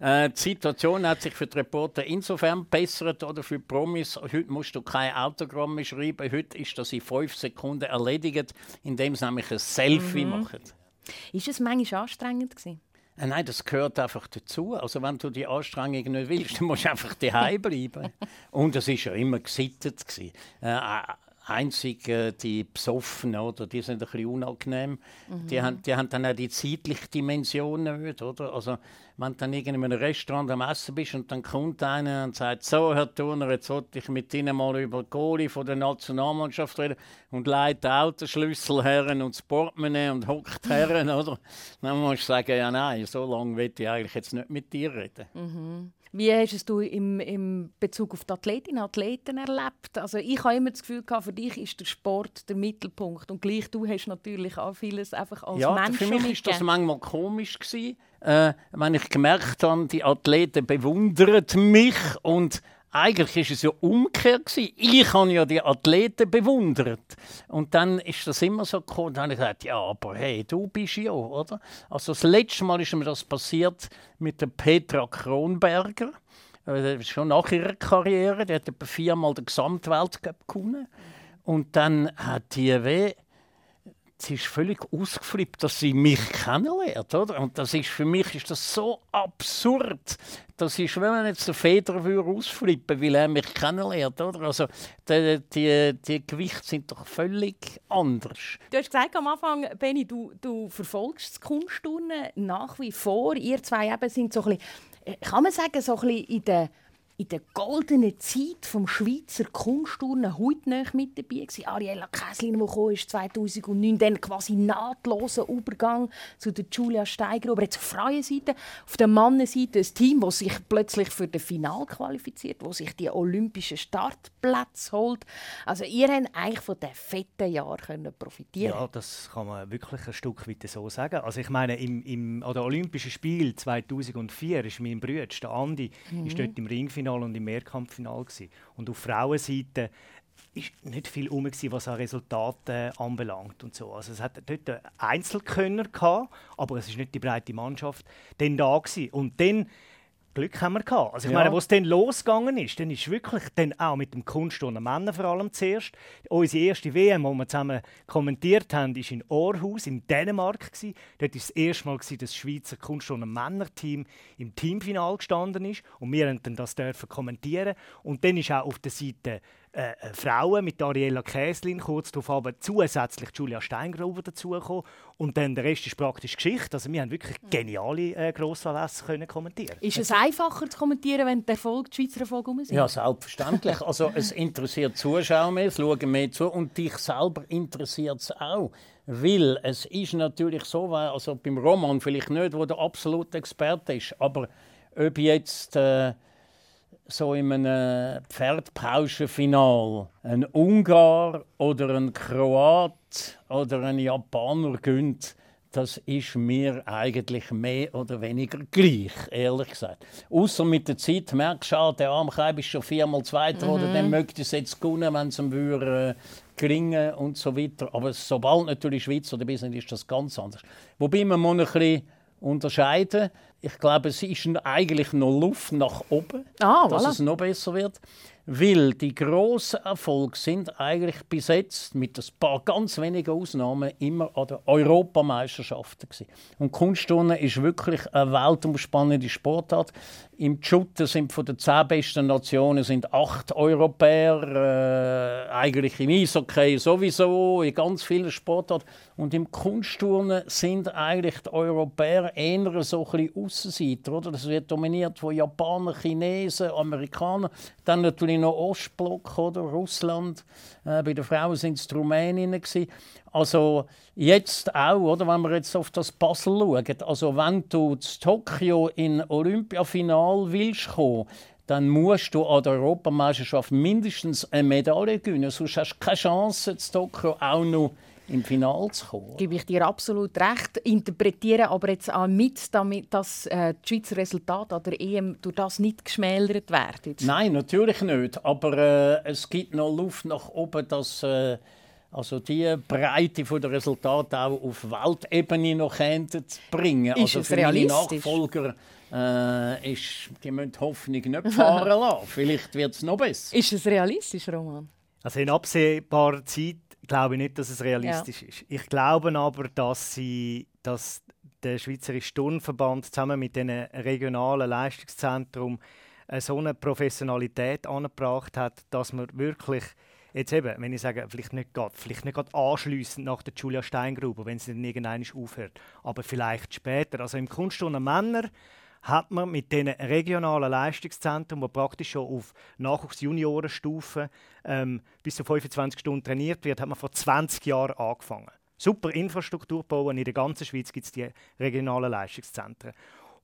Äh, die Situation hat sich für die Reporter insofern bessert oder für die Promis. Heute musst du kein Autogramm mehr schreiben. Heute ist das in fünf Sekunden erledigt, indem sie nämlich ein Selfie machen. ist es manchmal anstrengend gewesen? Äh, Nein, das gehört einfach dazu. Also wenn du die Anstrengung nicht willst, dann musst du einfach daheim bleiben. Und es ist ja immer gesittet. gewesen. Äh, einzig äh, die Besoffenen, oder? Die sind ein bisschen unangenehm. Die, haben, die haben dann auch die zeitliche Dimension nicht, oder? Also wenn du dann in einem Restaurant am Essen bist und dann kommt einer und sagt, so, Herr Turner, jetzt wollte ich mit Ihnen mal über die Goalie von der Nationalmannschaft reden und leitet den Autoschlüssel her und das Portemonnaie und hockt her, oder? Dann musst du sagen, ja nein, so lange will ich eigentlich jetzt nicht mit dir reden. Wie hast es du im, im Bezug auf die Athletinnen und Athleten erlebt? Also ich habe immer das Gefühl, gehabt, für dich ist der Sport der Mittelpunkt. Und gleich du hast natürlich auch vieles einfach als ja, Mensch für mich ist das manchmal komisch gewesen, äh, wenn ich gemerkt habe, die Athleten bewundern mich und eigentlich ist es ja umgekehrt. Ich habe ja die Athleten bewundert und dann ist das immer so gekommen. Dann habe ich gesagt, ja, aber hey, du bist ja, oder? Also das letzte Mal ist mir das passiert mit der Petra Kronberger. Äh, Das ist schon nach ihrer Karriere. Die hat etwa viermal den Gesamtweltcup gewonnen. Und dann hat die weh sie ist völlig ausgeflippt, dass sie mich kennenlernt, oder? Und das ist für mich ist das so absurd. Das ist, wenn man jetzt der Federer würde ausflippen, weil er mich kennenlernt, oder? Also die, die, die Gewichte sind doch völlig anders. Du hast gesagt am Anfang, Benni, du, du verfolgst das Kunstturnen nach wie vor. Ihr zwei eben sind so ein bisschen, äh, kann man sagen, so ein bisschen in der in der goldenen Zeit vom Schweizer Kunstturnen hautnah mit dabei gewesen. Ariella Käslin, die gekommen ist 2009, dann quasi nahtloser Übergang zu der Julia Steiger. Aber jetzt auf der Frauenseite, auf der Mannenseite ein Team, das sich plötzlich für das Final qualifiziert, das sich die olympischen Startplätze holt. Also ihr habt eigentlich von diesen fetten Jahren können profitieren Ja, das kann man wirklich ein Stück weit so sagen. Also ich meine, im, im an den Olympischen Spielen 2004 ist mein Bruder, der Andi, ist dort im Ringfinale und im Mehrkampffinale gewesen. Und auf Frauenseite ist nicht viel um, was an Resultaten anbelangt und so. Also es hat dort Einzelkönner gehabt, aber es ist nicht die breite Mannschaft dann da gewesen. Und dann Glück haben wir gehabt. Also ich ja. meine, wo es dann losgegangen ist, dann ist wirklich dann auch mit dem Kunstturnen Männer vor allem zuerst. Unsere erste WM, die wir zusammen kommentiert haben, war in Aarhus in Dänemark. Gewesen. Dort war das erste Mal, gewesen, dass das Schweizer Kunstturnen Männer-Team im Teamfinal gestanden ist. Und wir durften das dürfen kommentieren. Und dann ist auch auf der Seite äh, äh, Frauen mit Ariella Käslin, kurz darauf aber zusätzlich Julia Steingruber dazugekommen. Und dann der Rest ist praktisch Geschichte. Also wir haben wirklich geniale äh, Grossanlässe können kommentieren. Ist es einfacher zu kommentieren, wenn der Erfolg, die Schweizer Erfolg um sind? Ja, selbstverständlich. Also es interessiert Zuschauer mehr, es schauen mehr zu und dich selber interessiert es auch. Weil es ist natürlich so, also beim Roman vielleicht nicht, wo der absolute Experte ist, aber ob jetzt... Äh, so in einem Pferdpauschenfinal ein Ungar oder ein Kroat oder ein Japaner gönnt, das ist mir eigentlich mehr oder weniger gleich, ehrlich gesagt. Außer mit der Zeit merkst du, ah, der Armkreib ist schon viermal Zweiter mhm. oder dann möchte es jetzt gewinnen, wenn es ihm würde, äh, gelingen und so weiter. Aber sobald natürlich Schweiz oder Business ist das ganz anders. Wobei man muss ein bisschen unterscheiden. Ich glaube, es ist eigentlich noch Luft nach oben, ah, dass voilà. es noch besser wird. Weil die grossen Erfolge sind eigentlich bis jetzt, mit ein paar ganz wenigen Ausnahmen, immer an den Europameisterschaften. Gewesen. Und Kunstturnen ist wirklich eine weltumspannende Sportart. Im Shooter sind von den zehn besten Nationen sind acht Europäer, äh, eigentlich im Eishockey sowieso, in ganz vielen Sportarten. Und im Kunstturnen sind eigentlich die Europäer eher so ein bisschen Aussenseiter. Oder? Das wird dominiert von Japanern, Chinesen, Amerikanern. Dann natürlich noch Ostblock oder Russland. Äh, bei den Frauen sind es die Rumäninnen. Also jetzt auch, oder, wenn wir jetzt auf das Puzzle schauen. Also wenn du zu Tokio in Olympiafinal willst kommen, dann musst du an der Europameisterschaft mindestens eine Medaille gewinnen. Sonst hast du keine Chance, zu Tokio auch noch im Finale zu kommen. Gebe ich dir absolut recht. Interpretieren aber jetzt auch mit, damit dass äh, Schweizer Resultate an der EM durch das nicht geschmälert werden? Nein, natürlich nicht. Aber äh, es gibt noch Luft nach oben, dass äh, also die Breite der Resultate auch auf Weltebene noch bringen. Ist also es für realistisch? Nachfolger äh, ist, die müssen die Hoffnung nicht fahren lassen. Vielleicht wird es noch besser. Ist es realistisch, Roman? Also in absehbarer Zeit glaube ich nicht, dass es realistisch ja. ist. Ich glaube aber, dass, sie, dass der Schweizerische Turnverband zusammen mit den regionalen Leistungszentren so eine Professionalität angebracht hat, dass man wirklich jetzt eben, wenn ich sage, vielleicht nicht gerade, vielleicht nicht gerade anschliessend nach der Julia Steingruber, wenn sie dann irgendwann aufhört, aber vielleicht später. Also im Kunstturnen Männer hat man mit den regionalen Leistungszentren, die praktisch schon auf Nachwuchs-Juniorenstufe ähm, bis zu 25 Stunden trainiert wird, hat man vor 20 Jahren angefangen. Super Infrastruktur bauen. In der ganzen Schweiz gibt es die regionalen Leistungszentren.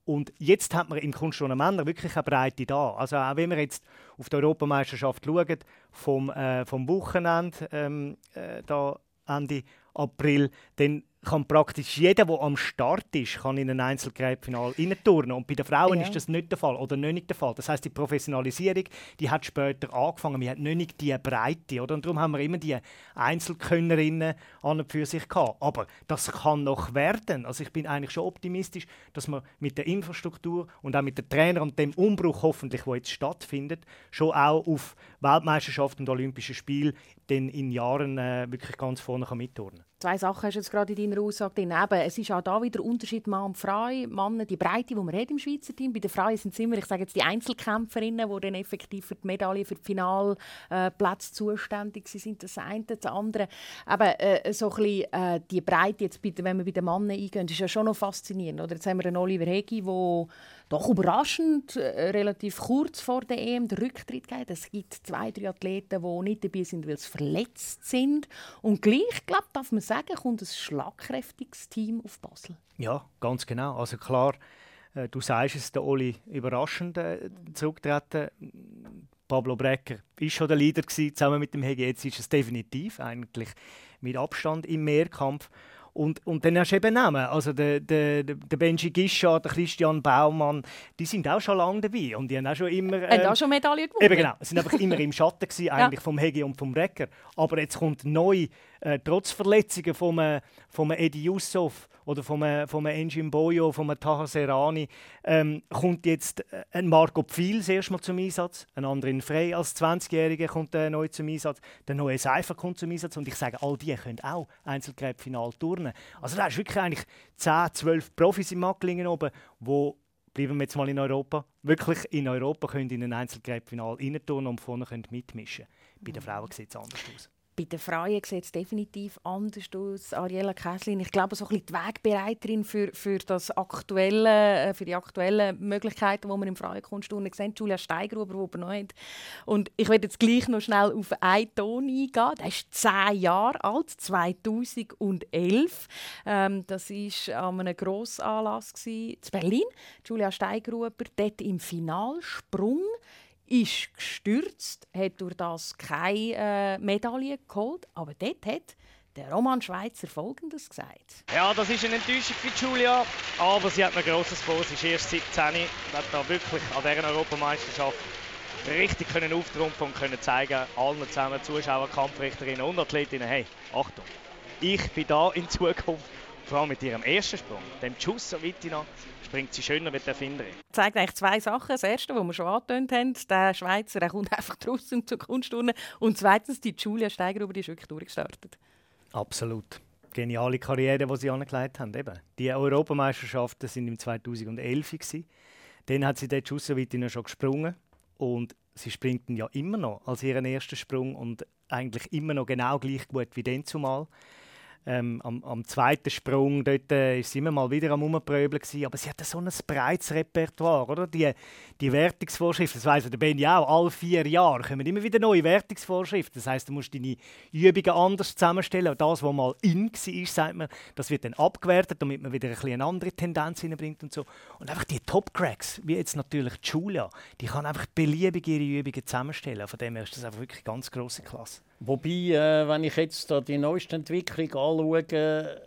Und jetzt hat man im Kunstturnen Männer wirklich eine Breite da. Also auch wenn wir jetzt auf die Europameisterschaft schauen, vom, äh, vom Wochenende ähm, äh, da Ende April, dann kann praktisch jeder, der am Start ist, kann in ein Einzelgräbfinal turnen. Und bei den Frauen ja. ist das nicht der Fall oder nicht der Fall. Das heißt, die Professionalisierung, die hat später angefangen. Wir hatten nicht die Breite, oder? Und darum haben wir immer die Einzelkönnerinnen an und für sich gehabt. Aber das kann noch werden. Also ich bin eigentlich schon optimistisch, dass wir mit der Infrastruktur und auch mit den Trainern und dem Umbruch hoffentlich, wo jetzt stattfindet, schon auch auf Weltmeisterschaften und Olympische Spiele in Jahren äh, wirklich ganz vorne mitturnen kann zwei Sachen hast du jetzt gerade in deiner Aussage drin. Eben, es ist auch da wieder der Unterschied Mann und Frau. Männer, die Breite, die man im Schweizer Team. Bei den Frauen sind es immer, ich sage jetzt, die Einzelkämpferinnen, die dann effektiv für die Medaille, für die Finalplätze zuständig sind. Das eine, das andere. Aber äh, so ein bisschen, äh, die Breite, jetzt, wenn wir bei den Männern eingehen, ist ja schon noch faszinierend. Oder jetzt haben wir einen Oliver Hegi, der doch überraschend äh, relativ kurz vor der EM den Rücktritt gegeben. Es gibt zwei, drei Athleten, die nicht dabei sind, weil sie verletzt sind. Und gleich, glaube darf man sagen, kommt ein schlagkräftiges Team auf Basel. Ja, ganz genau. Also klar, äh, du sagst es, der Oli überraschend äh, zurücktreten. Pablo Brecker war schon der Leader gewesen, zusammen mit dem Hege. Jetzt ist es definitiv eigentlich mit Abstand im Mehrkampf. Und, und dann hast du eben Namen. Also der, der, der Benji Gischa, der Christian Baumann, die sind auch schon lange dabei. Und die haben auch schon immer... Ähm, haben auch schon Medaillen gewonnen. Eben genau. Sie sind einfach immer im Schatten gewesen, eigentlich ja. vom Hegi und vom Recker. Aber jetzt kommt neu äh, trotz Verletzungen von einem, von Edi Yusuf oder von von Engin Boyo, von Taha Serrani, ähm, kommt jetzt äh, ein Marco Pfil erst mal zum Einsatz, ein Andrin Frey als 20-Jähriger kommt äh, neu zum Einsatz, der neue Seifer kommt zum Einsatz und ich sage, all die können auch Einzelgräbfinal turnen. Also da ist wirklich eigentlich 10, 12 Profis im Macklingen oben, wo bleiben wir jetzt mal in Europa, wirklich in Europa können in ein Einzelgräbfinal rein und vorne können mitmischen. Bei den Frauen sieht es anders aus. Bei den Frauen sieht es definitiv anders aus. Ariella Käslin, ich glaube, so ein bisschen die Wegbereiterin für, für, das aktuelle, äh, für die aktuellen Möglichkeiten, die wir im Frauenkunstturnen sehen. Julia Steigruber, die noch hat. Und ich werde jetzt gleich noch schnell auf einen Ton eingehen. Der ist zehn Jahre alt, 2011. Ähm, das war an einem Grossanlass in Berlin. Julia Steigruber dort im Finalsprung ist gestürzt, hat durch das keine äh, Medaille geholt, aber dort hat der Roman Schweizer Folgendes gesagt. Ja, das ist eine Enttäuschung für Julia, aber sie hat noch Grosses vor. Sie ist erst 17 und hat da wirklich an dieser Europameisterschaft richtig können auftrumpfen und können zeigen, allen zusammen, Zuschauer, Kampfrichterinnen und Athletinnen, hey, Achtung, ich bin da in Zukunft, vor allem mit ihrem ersten Sprung, dem Schuss so weit hinein, bringt sie schöner wie die Erfinderin. Das zeigt eigentlich zwei Sachen. Das erste, was wir schon angetönt haben, der Schweizer der kommt einfach draußen zur Kunststunde. Und zweitens, die Julia Steiger, die ist wirklich durchgestartet. Absolut. Geniale Karriere, die sie angelegt haben. Eben. Die Europameisterschaften waren im 2011. Gewesen. Dann hat sie dort schon schon gesprungen. Und sie springt ja immer noch als ihren ersten Sprung und eigentlich immer noch genau gleich gut wie den zumal. Ähm, am, am, zweiten Sprung dort äh, ist sie immer mal wieder am Umpröbeln aber sie hat so ein breites Repertoire, oder? Die, die Wertungsvorschriften, das weiss der Benny auch, alle vier Jahre kommen immer wieder neue Wertungsvorschriften. Das heißt, du musst deine Übungen anders zusammenstellen. Das, was mal in war, sagt man, das wird dann abgewertet, damit man wieder ein eine andere Tendenz hineinbringt und so. Und einfach die Top-Cracks, wie jetzt natürlich Julia, die kann einfach beliebig ihre Übungen zusammenstellen. Von dem her ist das einfach wirklich ganz grosse Klasse. Wobei, äh, wenn ich jetzt da die neueste Entwicklung anschaue,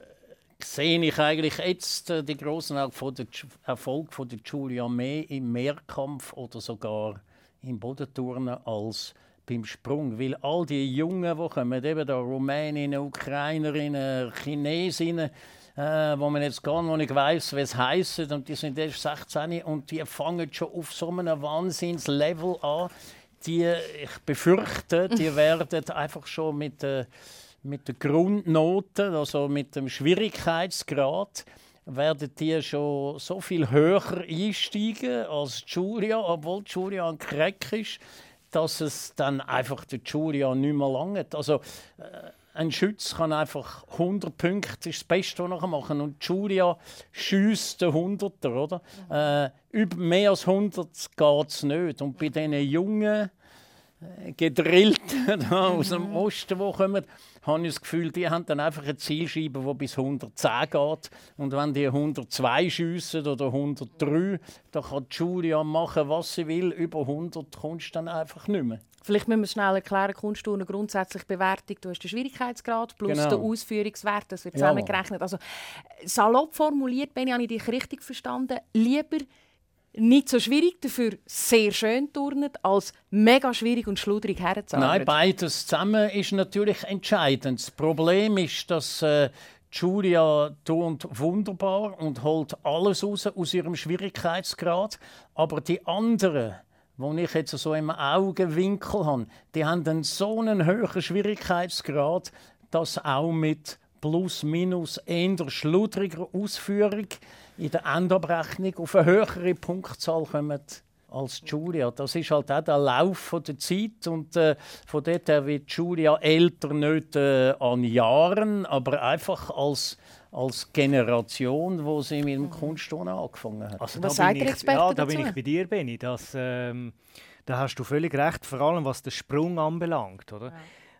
sehe ich eigentlich jetzt äh, den grossen Erfolg von der Julia mehr im Mehrkampf oder sogar im Bodenturnen als beim Sprung. Weil all die Jungen, die kommen, eben da Rumäninnen, Ukrainerinnen, Chinesinnen, äh, wo man jetzt gar noch nicht weiß, was es heisst, und die sind erst 16 und die fangen schon auf so einem Wahnsinnslevel an die, ich befürchte, die werden einfach schon mit, äh, mit der Grundnote, also mit dem Schwierigkeitsgrad, werden die schon so viel höher einsteigen als Julia, obwohl Julia ein Crack ist, dass es dann einfach der Julia nicht mehr langt. Also, äh, ein Schütz kann einfach 100 Punkte, das ist das Beste, was er machen kann. Und Julia schießt den 100er, oder? Äh, über mehr als 100 geht es nicht. Und bei diesen jungen äh, Gedrillten aus dem mhm. Osten, die kommen, habe ich das Gefühl, die haben dann einfach eine Zielscheibe, die bis 110 geht. Und wenn die 102 schiessen oder 103, dann kann Julia machen, was sie will. Über 100 kommst du dann einfach nicht mehr. Vielleicht müssen wir schnell erklären, Kunstturnen grundsätzlich Bewertung. Du hast den Schwierigkeitsgrad plus genau. den Ausführungswert, das wird zusammengerechnet. Also, salopp formuliert, habe ich dich richtig verstanden, lieber nicht so schwierig, dafür sehr schön turnen, als mega schwierig und schludrig herzuarbeiten. Nein, beides zusammen ist natürlich entscheidend. Das Problem ist, dass äh, Julia turnt wunderbar und holt alles raus aus ihrem Schwierigkeitsgrad, aber die anderen wo ich jetzt so im Augenwinkel habe, die haben einen so einen hohen Schwierigkeitsgrad, dass auch mit plus minus eher schludriger Ausführung in der Endabrechnung auf eine höhere Punktzahl kommen als Julia. Das ist halt auch der Lauf der Zeit und äh, von dort her wird Julia älter nicht äh, an Jahren, aber einfach als als Generation, wo sie mit dem mhm. Kunstturnen angefangen hat. Also, was sagt der Experte Ja, da bin ich bei dir, Benni. Das, ähm, da hast du völlig recht, vor allem was den Sprung anbelangt. Oder? Ja.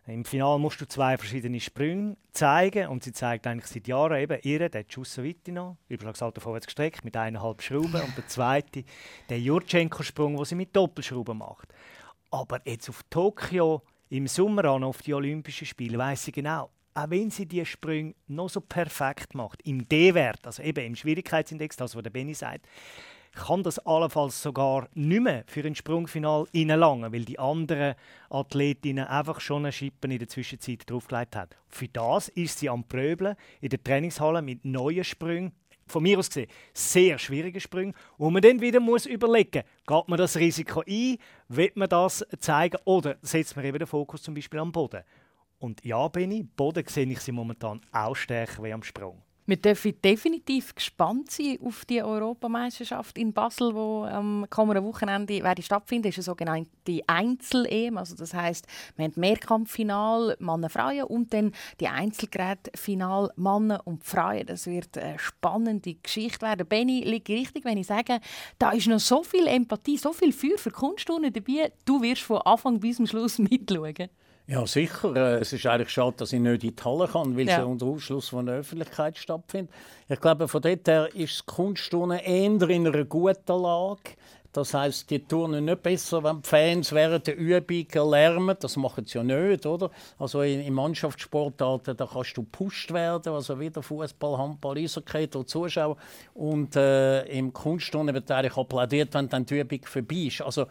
Im Finale musst du zwei verschiedene Sprünge zeigen und sie zeigt eigentlich seit Jahren eben ihre, der Schuss Vitina, Überschlagsalter vorwärts gestreckt mit eineinhalb Schrauben und der zweite, der Jurchenko-Sprung, den sie mit Doppelschrauben macht. Aber jetzt auf Tokio im Sommer an, auf die Olympischen Spiele, weiß sie genau, auch wenn sie die Sprünge noch so perfekt macht, im D-Wert, also eben im Schwierigkeitsindex, das was der Benny sagt, kann das allenfalls sogar nicht mehr für ein Sprungfinal reinlangen, weil die anderen Athletinnen einfach schon eine Schippe in der Zwischenzeit draufgelegt haben. Für das ist sie am Pröbeln in der Trainingshalle mit neuen Sprüngen, von mir aus gesehen sehr schwierige Sprünge, wo man dann wieder muss überlegen muss, geht man das Risiko ein, will man das zeigen oder setzt man eben den Fokus zum Beispiel am Boden. Und ja, Benny, Boden sehe ich sie momentan auch stärker wie am Sprung. Wir dürfen definitiv gespannt sein auf die Europameisterschaft in Basel, wo am kommenden Wochenende werde stattfinden. Das ist eine sogenannte Einzel-EM. Also das heißt, wir haben Mehrkampffinal Männer Frauen und dann die Einzelgerätfinal Männer und Frauen. Das wird eine spannende Geschichte werden. Benny, liegt richtig, wenn ich sage, da ist noch so viel Empathie, so viel Feuer für Kunststunden dabei. Du wirst von Anfang bis zum Schluss mitschauen. Ja, sicher. Äh, es ist eigentlich schade, dass ich nicht in die Halle kann, weil ja. es unter Ausschluss von der Öffentlichkeit stattfindet. Ich glaube, von dort her ist die Kunstturnen eher in einer guten Lage. Das heißt, die turnen nicht besser, wenn die Fans während der Übung lärmen. Das machen sie ja nicht, oder? Also in, in Mannschaftssportarten, da kannst du gepusht werden, also wieder Fußball, Handball, Eishockey Zuschauer. Und äh, im Kunstturnen wird eigentlich applaudiert, wenn dann die Übung vorbei ist. Also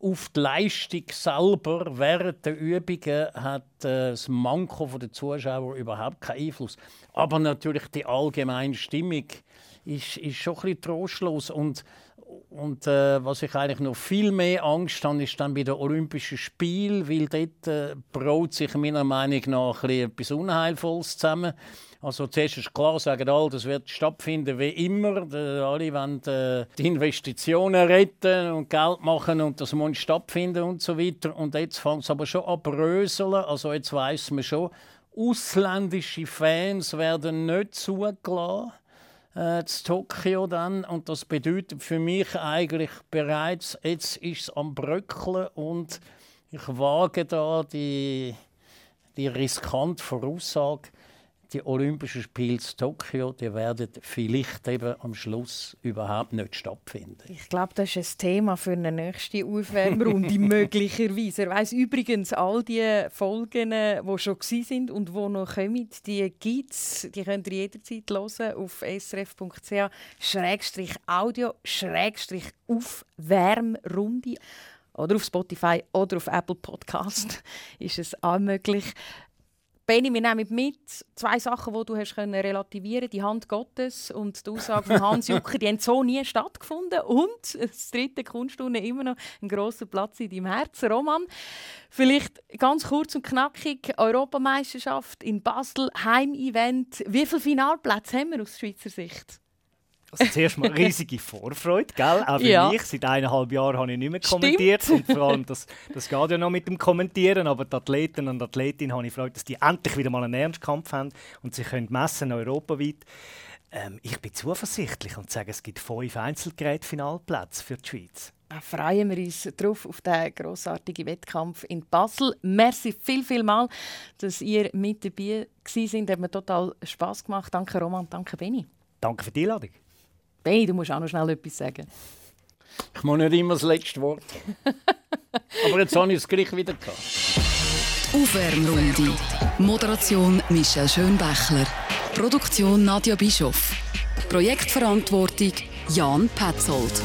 auf die Leistung selber während der Übungen hat äh, das Manko der Zuschauer überhaupt keinen Einfluss. Aber natürlich die allgemeine Stimmung ist, ist schon ein bisschen trostlos. Und, und äh, was ich eigentlich noch viel mehr Angst habe, ist dann bei den Olympischen Spielen, weil dort äh, braut sich meiner Meinung nach etwas Unheilvolles zusammen. Also zuerst ist klar, sagen alle, das wird stattfinden wie immer. Alle wollen äh, die Investitionen retten und Geld machen und das muss stattfinden und so weiter. Und jetzt fängt es aber schon an bröseln. Also jetzt weiß man schon, ausländische Fans werden nicht zugelassen äh, zu Tokio dann und das bedeutet für mich eigentlich bereits, jetzt ist es am Bröckeln und ich wage da die, die riskante Voraussage, die Olympischen Spiele in Tokio, die werden vielleicht eben am Schluss überhaupt nicht stattfinden. Ich glaube, das ist ein Thema für eine nächste Aufwärmrunde möglicherweise. Er weiss übrigens all die Folgen, die schon sind und die noch kommen, die gibt es. Die könnt ihr jederzeit hören auf srf.ch Schrägstrich Audio Schrägstrich Aufwärmrunde oder auf Spotify oder auf Apple Podcast ist es auch möglich. Benny, wir nehmen mit zwei Sachen, die du hast können relativieren Die Hand Gottes und die Aussage von Hans Jucker, die haben so nie stattgefunden. Und das dritte Kunststunde immer noch ein grosser Platz in deinem Herzen. Roman, vielleicht ganz kurz und knackig. Europameisterschaft in Basel, Heimevent. Wie viele Finalplätze haben wir aus Schweizer Sicht? Also zuerst mal riesige Vorfreude, gell? Auch für ja. mich. Seit eineinhalb Jahren habe ich nicht mehr kommentiert. Stimmt. Und vor allem, das, das geht ja noch mit dem Kommentieren. Aber die Athleten und Athletinnen habe ich Freude, dass die endlich wieder mal einen Ernstkampf haben und sich können messen europaweit. Ähm, ich bin zuversichtlich und sage, es gibt fünf Einzelgerätfinalplätze für die Schweiz. Da freuen wir uns drauf auf den grossartigen Wettkampf in Basel. Merci viel, viel mal, dass ihr mit dabei sind. Hat mir total Spass gemacht. Danke Roman, danke Benny. Danke für die Einladung. Hey, du musst auch noch schnell etwas sagen. Ich muss nicht immer das letzte Wort. Aber jetzt habe ich es gleich wieder gehabt. Aufwärmrunde. Moderation Michel Schönbächler. Produktion Nadja Bischoff. Projektverantwortung Jan Petzold.